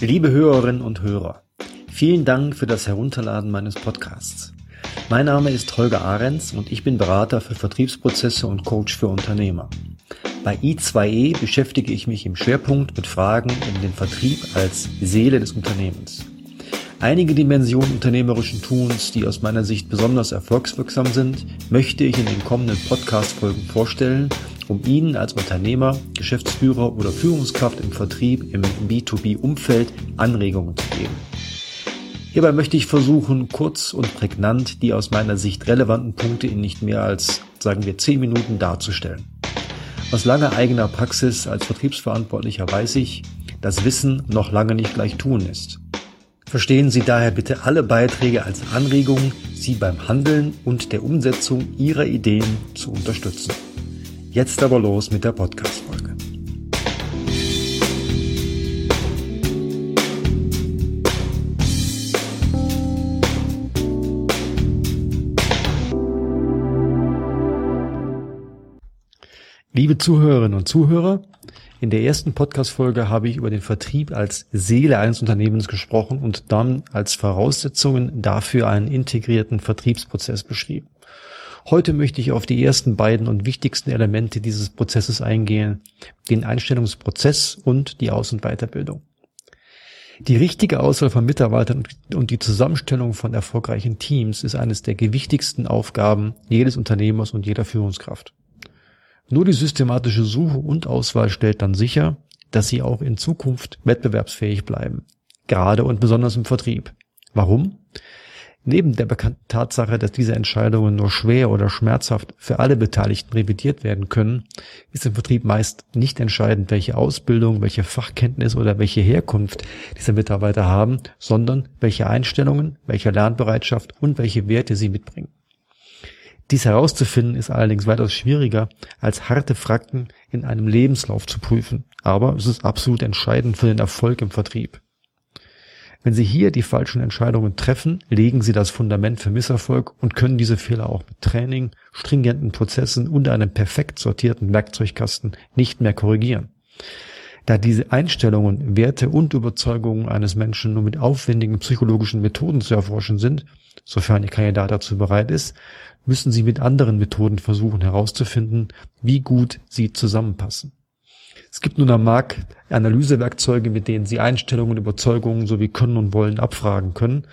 Liebe Hörerinnen und Hörer, vielen Dank für das Herunterladen meines Podcasts. Mein Name ist Holger Ahrens und ich bin Berater für Vertriebsprozesse und Coach für Unternehmer. Bei I2E beschäftige ich mich im Schwerpunkt mit Fragen um den Vertrieb als Seele des Unternehmens. Einige Dimensionen unternehmerischen Tuns, die aus meiner Sicht besonders erfolgswirksam sind, möchte ich in den kommenden Podcast-Folgen vorstellen, um Ihnen als Unternehmer, Geschäftsführer oder Führungskraft im Vertrieb im B2B-Umfeld Anregungen zu geben. Hierbei möchte ich versuchen, kurz und prägnant die aus meiner Sicht relevanten Punkte in nicht mehr als, sagen wir, zehn Minuten darzustellen. Aus langer eigener Praxis als Vertriebsverantwortlicher weiß ich, dass Wissen noch lange nicht gleich tun ist. Verstehen Sie daher bitte alle Beiträge als Anregung, Sie beim Handeln und der Umsetzung Ihrer Ideen zu unterstützen. Jetzt aber los mit der Podcast-Folge. Liebe Zuhörerinnen und Zuhörer, in der ersten Podcast-Folge habe ich über den Vertrieb als Seele eines Unternehmens gesprochen und dann als Voraussetzungen dafür einen integrierten Vertriebsprozess beschrieben. Heute möchte ich auf die ersten beiden und wichtigsten Elemente dieses Prozesses eingehen, den Einstellungsprozess und die Aus- und Weiterbildung. Die richtige Auswahl von Mitarbeitern und die Zusammenstellung von erfolgreichen Teams ist eines der gewichtigsten Aufgaben jedes Unternehmers und jeder Führungskraft. Nur die systematische Suche und Auswahl stellt dann sicher, dass sie auch in Zukunft wettbewerbsfähig bleiben. Gerade und besonders im Vertrieb. Warum? Neben der bekannten Tatsache, dass diese Entscheidungen nur schwer oder schmerzhaft für alle Beteiligten revidiert werden können, ist im Vertrieb meist nicht entscheidend, welche Ausbildung, welche Fachkenntnis oder welche Herkunft diese Mitarbeiter haben, sondern welche Einstellungen, welche Lernbereitschaft und welche Werte sie mitbringen. Dies herauszufinden ist allerdings weitaus schwieriger, als harte Fakten in einem Lebenslauf zu prüfen. Aber es ist absolut entscheidend für den Erfolg im Vertrieb. Wenn Sie hier die falschen Entscheidungen treffen, legen Sie das Fundament für Misserfolg und können diese Fehler auch mit Training, stringenten Prozessen und einem perfekt sortierten Werkzeugkasten nicht mehr korrigieren. Da diese Einstellungen, Werte und Überzeugungen eines Menschen nur mit aufwendigen psychologischen Methoden zu erforschen sind, sofern Ihr Kandidat dazu bereit ist, müssen Sie mit anderen Methoden versuchen herauszufinden, wie gut sie zusammenpassen. Es gibt nun am Markt Analysewerkzeuge, mit denen Sie Einstellungen, Überzeugungen sowie Können und Wollen abfragen können.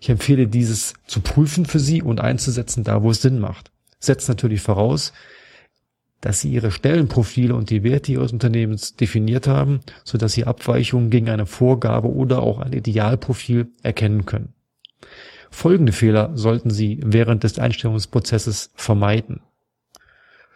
Ich empfehle dieses zu prüfen für Sie und einzusetzen, da wo es Sinn macht. Setzt natürlich voraus, dass Sie Ihre Stellenprofile und die Werte Ihres Unternehmens definiert haben, sodass Sie Abweichungen gegen eine Vorgabe oder auch ein Idealprofil erkennen können. Folgende Fehler sollten Sie während des Einstellungsprozesses vermeiden.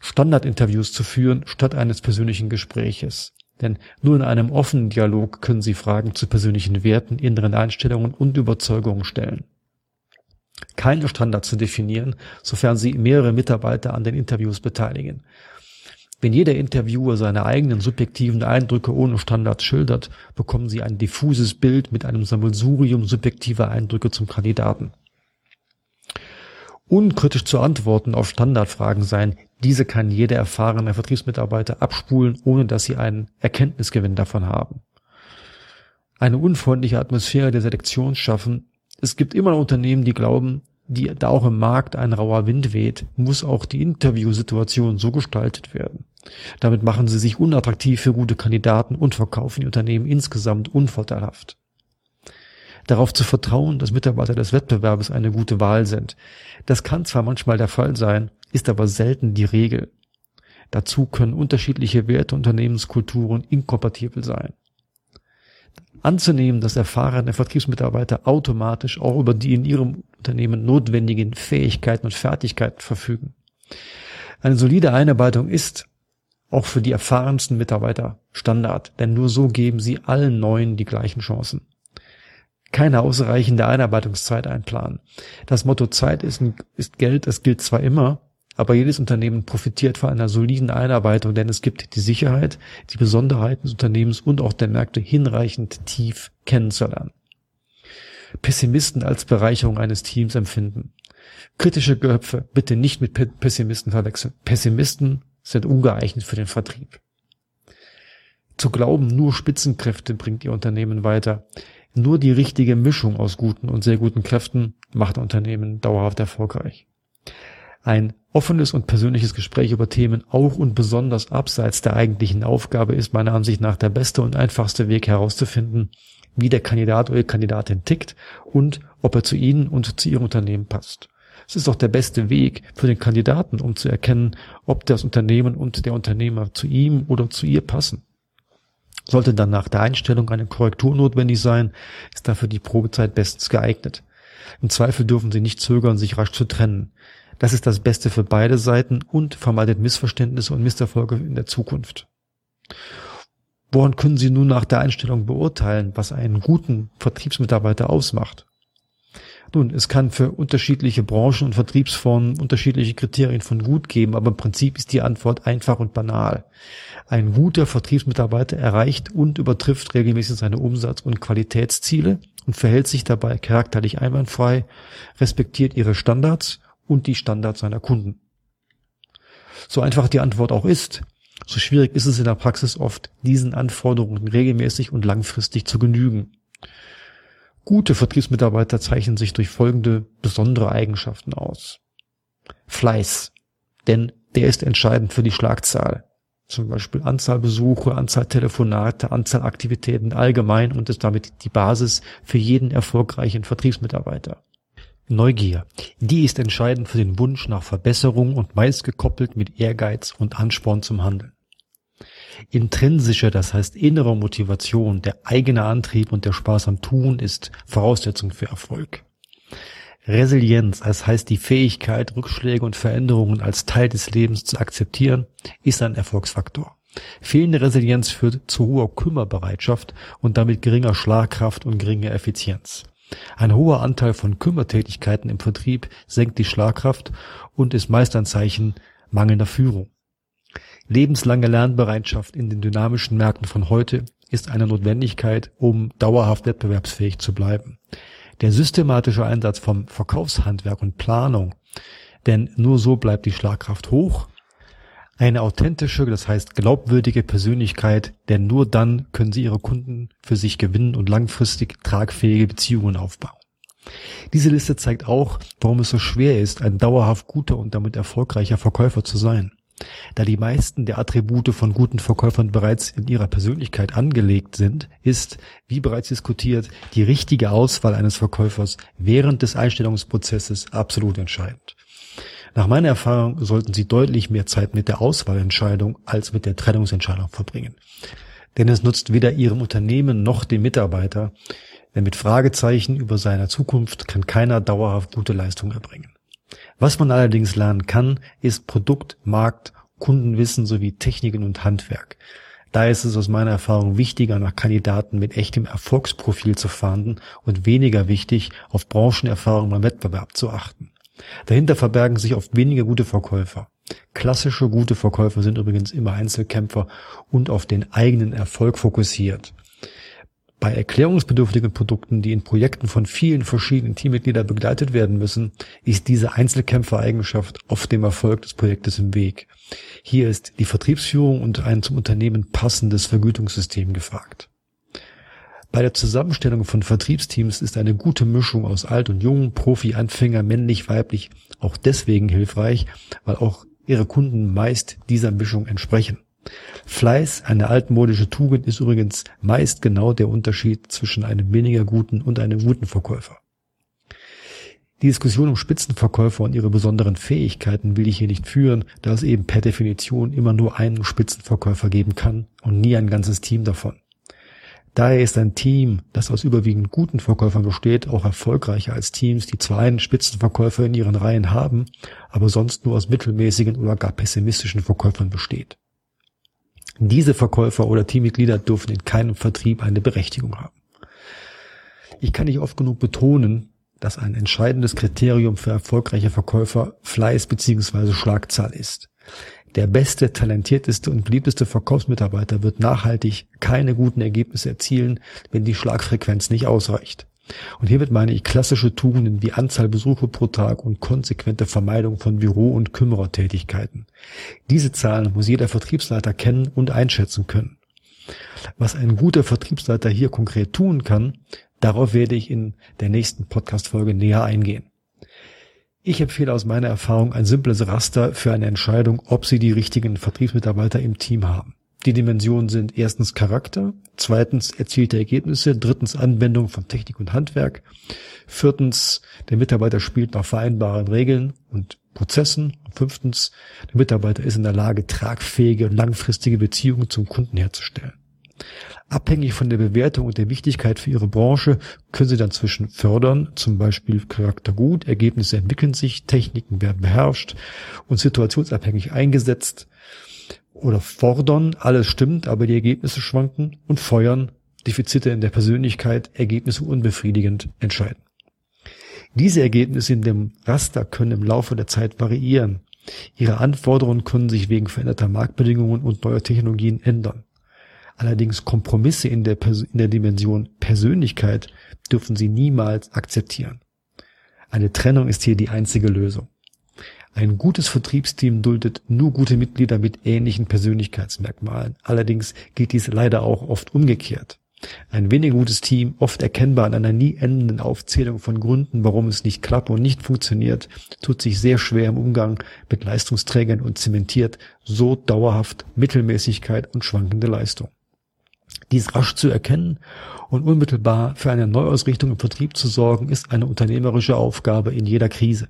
Standardinterviews zu führen statt eines persönlichen Gespräches. Denn nur in einem offenen Dialog können Sie Fragen zu persönlichen Werten, inneren Einstellungen und Überzeugungen stellen. Keine Standards zu definieren, sofern Sie mehrere Mitarbeiter an den Interviews beteiligen. Wenn jeder Interviewer seine eigenen subjektiven Eindrücke ohne Standards schildert, bekommen Sie ein diffuses Bild mit einem Sammelsurium subjektiver Eindrücke zum Kandidaten. Unkritisch zu antworten auf Standardfragen sein, diese kann jeder erfahrene Vertriebsmitarbeiter abspulen, ohne dass sie einen Erkenntnisgewinn davon haben. Eine unfreundliche Atmosphäre der Selektion schaffen. Es gibt immer Unternehmen, die glauben, die, da auch im Markt ein rauer Wind weht, muss auch die Interviewsituation so gestaltet werden. Damit machen sie sich unattraktiv für gute Kandidaten und verkaufen die Unternehmen insgesamt unvorteilhaft. Darauf zu vertrauen, dass Mitarbeiter des Wettbewerbes eine gute Wahl sind. Das kann zwar manchmal der Fall sein, ist aber selten die Regel. Dazu können unterschiedliche Werte Unternehmenskulturen inkompatibel sein anzunehmen, dass erfahrene Vertriebsmitarbeiter automatisch auch über die in ihrem Unternehmen notwendigen Fähigkeiten und Fertigkeiten verfügen. Eine solide Einarbeitung ist auch für die erfahrensten Mitarbeiter Standard, denn nur so geben sie allen Neuen die gleichen Chancen. Keine ausreichende Einarbeitungszeit einplanen. Das Motto Zeit ist, ist Geld, das gilt zwar immer, aber jedes Unternehmen profitiert von einer soliden Einarbeitung, denn es gibt die Sicherheit, die Besonderheiten des Unternehmens und auch der Märkte hinreichend tief kennenzulernen. Pessimisten als Bereicherung eines Teams empfinden. Kritische Köpfe bitte nicht mit Pessimisten verwechseln. Pessimisten sind ungeeignet für den Vertrieb. Zu glauben, nur Spitzenkräfte bringt ihr Unternehmen weiter. Nur die richtige Mischung aus guten und sehr guten Kräften macht Unternehmen dauerhaft erfolgreich. Ein offenes und persönliches Gespräch über Themen auch und besonders abseits der eigentlichen Aufgabe ist meiner Ansicht nach der beste und einfachste Weg herauszufinden, wie der Kandidat oder die Kandidatin tickt und ob er zu Ihnen und zu Ihrem Unternehmen passt. Es ist auch der beste Weg für den Kandidaten, um zu erkennen, ob das Unternehmen und der Unternehmer zu ihm oder zu ihr passen. Sollte dann nach der Einstellung eine Korrektur notwendig sein, ist dafür die Probezeit bestens geeignet. Im Zweifel dürfen Sie nicht zögern, sich rasch zu trennen. Das ist das Beste für beide Seiten und vermeidet Missverständnisse und Misserfolge in der Zukunft. Woran können Sie nun nach der Einstellung beurteilen, was einen guten Vertriebsmitarbeiter ausmacht? Nun, es kann für unterschiedliche Branchen und Vertriebsformen unterschiedliche Kriterien von gut geben, aber im Prinzip ist die Antwort einfach und banal. Ein guter Vertriebsmitarbeiter erreicht und übertrifft regelmäßig seine Umsatz- und Qualitätsziele und verhält sich dabei charakterlich einwandfrei, respektiert ihre Standards und die Standards seiner Kunden. So einfach die Antwort auch ist, so schwierig ist es in der Praxis oft, diesen Anforderungen regelmäßig und langfristig zu genügen. Gute Vertriebsmitarbeiter zeichnen sich durch folgende besondere Eigenschaften aus. Fleiß, denn der ist entscheidend für die Schlagzahl. Zum Beispiel Anzahl Besuche, Anzahl Telefonate, Anzahl Aktivitäten allgemein und ist damit die Basis für jeden erfolgreichen Vertriebsmitarbeiter. Neugier. Die ist entscheidend für den Wunsch nach Verbesserung und meist gekoppelt mit Ehrgeiz und Ansporn zum Handeln. Intrinsische, das heißt innere Motivation, der eigene Antrieb und der Spaß am Tun ist Voraussetzung für Erfolg. Resilienz, das heißt die Fähigkeit, Rückschläge und Veränderungen als Teil des Lebens zu akzeptieren, ist ein Erfolgsfaktor. Fehlende Resilienz führt zu hoher Kümmerbereitschaft und damit geringer Schlagkraft und geringer Effizienz. Ein hoher Anteil von Kümmertätigkeiten im Vertrieb senkt die Schlagkraft und ist meist ein Zeichen mangelnder Führung. Lebenslange Lernbereitschaft in den dynamischen Märkten von heute ist eine Notwendigkeit, um dauerhaft wettbewerbsfähig zu bleiben. Der systematische Einsatz vom Verkaufshandwerk und Planung, denn nur so bleibt die Schlagkraft hoch. Eine authentische, das heißt glaubwürdige Persönlichkeit, denn nur dann können Sie Ihre Kunden für sich gewinnen und langfristig tragfähige Beziehungen aufbauen. Diese Liste zeigt auch, warum es so schwer ist, ein dauerhaft guter und damit erfolgreicher Verkäufer zu sein. Da die meisten der Attribute von guten Verkäufern bereits in ihrer Persönlichkeit angelegt sind, ist, wie bereits diskutiert, die richtige Auswahl eines Verkäufers während des Einstellungsprozesses absolut entscheidend. Nach meiner Erfahrung sollten Sie deutlich mehr Zeit mit der Auswahlentscheidung als mit der Trennungsentscheidung verbringen. Denn es nutzt weder Ihrem Unternehmen noch dem Mitarbeiter, denn mit Fragezeichen über seiner Zukunft kann keiner dauerhaft gute Leistung erbringen. Was man allerdings lernen kann, ist Produkt, Markt, Kundenwissen sowie Techniken und Handwerk. Daher ist es aus meiner Erfahrung wichtiger, nach Kandidaten mit echtem Erfolgsprofil zu fahnden und weniger wichtig, auf Branchenerfahrung beim Wettbewerb zu achten. Dahinter verbergen sich oft weniger gute Verkäufer. Klassische gute Verkäufer sind übrigens immer Einzelkämpfer und auf den eigenen Erfolg fokussiert. Bei erklärungsbedürftigen Produkten, die in Projekten von vielen verschiedenen Teammitgliedern begleitet werden müssen, ist diese Einzelkämpfereigenschaft oft dem Erfolg des Projektes im Weg. Hier ist die Vertriebsführung und ein zum Unternehmen passendes Vergütungssystem gefragt. Bei der Zusammenstellung von Vertriebsteams ist eine gute Mischung aus alt und jung, Profi, Anfänger, männlich, weiblich auch deswegen hilfreich, weil auch ihre Kunden meist dieser Mischung entsprechen. Fleiß, eine altmodische Tugend, ist übrigens meist genau der Unterschied zwischen einem weniger guten und einem guten Verkäufer. Die Diskussion um Spitzenverkäufer und ihre besonderen Fähigkeiten will ich hier nicht führen, da es eben per Definition immer nur einen Spitzenverkäufer geben kann und nie ein ganzes Team davon. Daher ist ein Team, das aus überwiegend guten Verkäufern besteht, auch erfolgreicher als Teams, die zwar einen Spitzenverkäufer in ihren Reihen haben, aber sonst nur aus mittelmäßigen oder gar pessimistischen Verkäufern besteht. Diese Verkäufer oder Teammitglieder dürfen in keinem Vertrieb eine Berechtigung haben. Ich kann nicht oft genug betonen, dass ein entscheidendes Kriterium für erfolgreiche Verkäufer Fleiß bzw. Schlagzahl ist. Der beste, talentierteste und beliebteste Verkaufsmitarbeiter wird nachhaltig keine guten Ergebnisse erzielen, wenn die Schlagfrequenz nicht ausreicht. Und hiermit meine ich klassische Tugenden wie Anzahl Besuche pro Tag und konsequente Vermeidung von Büro- und Kümmerertätigkeiten. Diese Zahlen muss jeder Vertriebsleiter kennen und einschätzen können. Was ein guter Vertriebsleiter hier konkret tun kann, darauf werde ich in der nächsten Podcast-Folge näher eingehen. Ich empfehle aus meiner Erfahrung ein simples Raster für eine Entscheidung, ob Sie die richtigen Vertriebsmitarbeiter im Team haben. Die Dimensionen sind erstens Charakter, zweitens erzielte Ergebnisse, drittens Anwendung von Technik und Handwerk, viertens der Mitarbeiter spielt nach vereinbaren Regeln und Prozessen, und fünftens der Mitarbeiter ist in der Lage, tragfähige und langfristige Beziehungen zum Kunden herzustellen. Abhängig von der Bewertung und der Wichtigkeit für Ihre Branche können Sie dann zwischen fördern, zum Beispiel Charakter gut, Ergebnisse entwickeln sich, Techniken werden beherrscht und situationsabhängig eingesetzt, oder fordern, alles stimmt, aber die Ergebnisse schwanken und feuern, Defizite in der Persönlichkeit, Ergebnisse unbefriedigend entscheiden. Diese Ergebnisse in dem Raster können im Laufe der Zeit variieren. Ihre Anforderungen können sich wegen veränderter Marktbedingungen und neuer Technologien ändern. Allerdings Kompromisse in der, Pers in der Dimension Persönlichkeit dürfen Sie niemals akzeptieren. Eine Trennung ist hier die einzige Lösung. Ein gutes Vertriebsteam duldet nur gute Mitglieder mit ähnlichen Persönlichkeitsmerkmalen. Allerdings geht dies leider auch oft umgekehrt. Ein weniger gutes Team, oft erkennbar an einer nie endenden Aufzählung von Gründen, warum es nicht klappt und nicht funktioniert, tut sich sehr schwer im Umgang mit Leistungsträgern und zementiert so dauerhaft Mittelmäßigkeit und schwankende Leistung. Dies rasch zu erkennen und unmittelbar für eine Neuausrichtung im Vertrieb zu sorgen, ist eine unternehmerische Aufgabe in jeder Krise.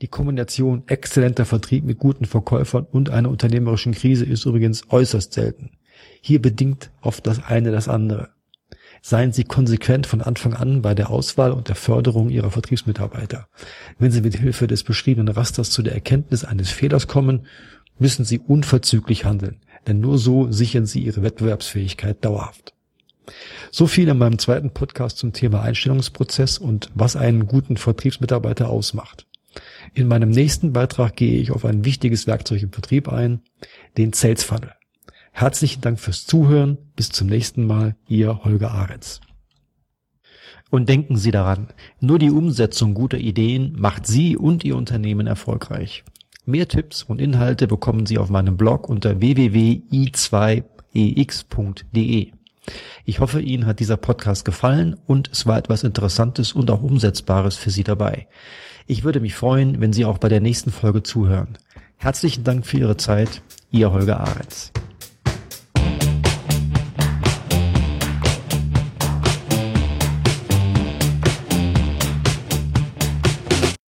Die Kombination exzellenter Vertrieb mit guten Verkäufern und einer unternehmerischen Krise ist übrigens äußerst selten. Hier bedingt oft das eine das andere. Seien Sie konsequent von Anfang an bei der Auswahl und der Förderung Ihrer Vertriebsmitarbeiter. Wenn Sie mit Hilfe des beschriebenen Rasters zu der Erkenntnis eines Fehlers kommen, müssen Sie unverzüglich handeln, denn nur so sichern Sie Ihre Wettbewerbsfähigkeit dauerhaft. So viel in meinem zweiten Podcast zum Thema Einstellungsprozess und was einen guten Vertriebsmitarbeiter ausmacht. In meinem nächsten Beitrag gehe ich auf ein wichtiges Werkzeug im Vertrieb ein, den Sales Funnel. Herzlichen Dank fürs Zuhören. Bis zum nächsten Mal. Ihr Holger Aretz. Und denken Sie daran, nur die Umsetzung guter Ideen macht Sie und Ihr Unternehmen erfolgreich. Mehr Tipps und Inhalte bekommen Sie auf meinem Blog unter www.i2ex.de. Ich hoffe, Ihnen hat dieser Podcast gefallen und es war etwas Interessantes und auch Umsetzbares für Sie dabei. Ich würde mich freuen, wenn Sie auch bei der nächsten Folge zuhören. Herzlichen Dank für Ihre Zeit. Ihr Holger Ahrens.